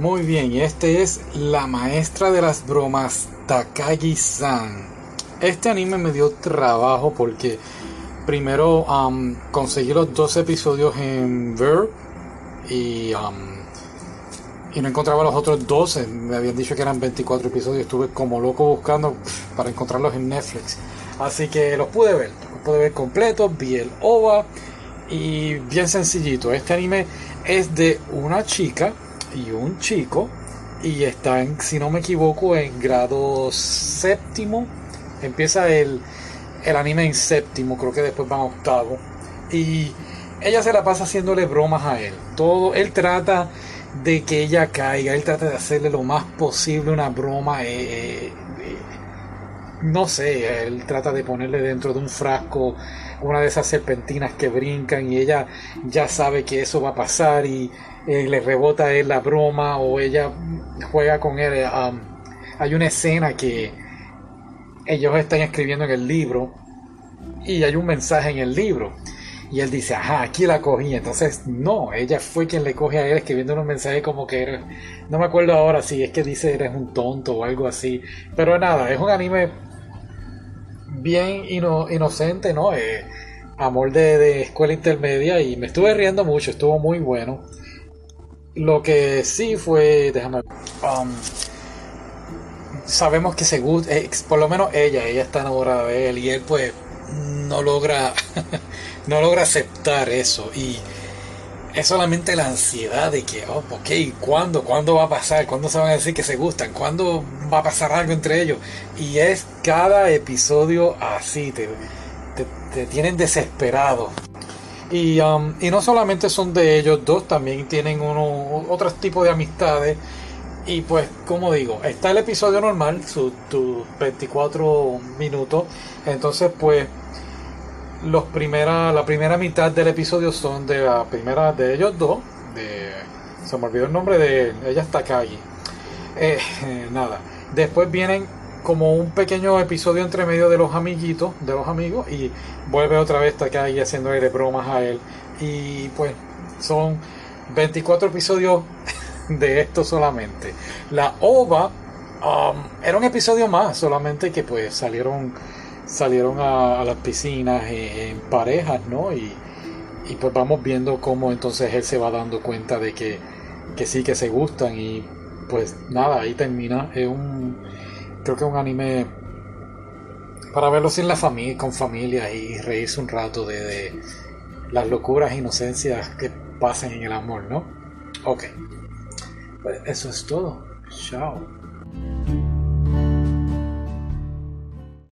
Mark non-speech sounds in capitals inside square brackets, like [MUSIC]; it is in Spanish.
Muy bien, y este es La Maestra de las Bromas, Takagi-san. Este anime me dio trabajo porque primero conseguí los dos episodios en Verb y, y no encontraba los otros 12. Me habían dicho que eran 24 episodios. Estuve como loco buscando para encontrarlos en Netflix. Así que los pude ver, los pude ver completos, vi el OVA y bien sencillito. Este anime es de una chica y un chico y están, si no me equivoco, en grado séptimo. Empieza el, el anime en séptimo, creo que después van a octavo. Y ella se la pasa haciéndole bromas a él. Todo, él trata de que ella caiga, él trata de hacerle lo más posible una broma. Eh, eh, no sé, él trata de ponerle dentro de un frasco una de esas serpentinas que brincan y ella ya sabe que eso va a pasar y eh, le rebota a él la broma o ella juega con él. Um, hay una escena que ellos están escribiendo en el libro y hay un mensaje en el libro. Y él dice, ajá, aquí la cogí. Entonces, no, ella fue quien le coge a él escribiendo un mensaje como que no me acuerdo ahora si es que dice eres un tonto o algo así. Pero nada, es un anime bien inocente, ¿no? Eh, amor de, escuela intermedia y me estuve riendo mucho, estuvo muy bueno. Lo que sí fue, déjame um, sabemos que se gusta, eh, por lo menos ella, ella está enamorada de él y él pues no logra, [LAUGHS] no logra aceptar eso y es solamente la ansiedad de que, oh, ok, ¿cuándo? ¿Cuándo va a pasar? ¿Cuándo se van a decir que se gustan? ¿Cuándo va a pasar algo entre ellos? Y es cada episodio así, te, te, tienen desesperado. Y, um, y, no solamente son de ellos dos, también tienen uno, otros tipos de amistades. Y pues, como digo, está el episodio normal, sus 24 minutos. Entonces, pues, los primera, la primera mitad del episodio son de la primera de ellos dos. De, se me olvidó el nombre de ella está Takagi. Eh, nada. Después vienen como un pequeño episodio entre medio de los amiguitos, de los amigos, y vuelve otra vez Takagi haciéndole bromas a él. Y pues son 24 episodios [LAUGHS] de esto solamente. La OVA um, era un episodio más, solamente que pues salieron salieron a, las piscinas en, parejas, ¿no? Y, y, pues vamos viendo cómo entonces él se va dando cuenta de que, que sí, que se gustan y pues nada, ahí termina. Es un, creo que es un anime para verlo sin la familia, con familia y reírse un rato de, de las locuras e inocencias que pasan en el amor, ¿no? Ok. Pues eso es todo. Chao.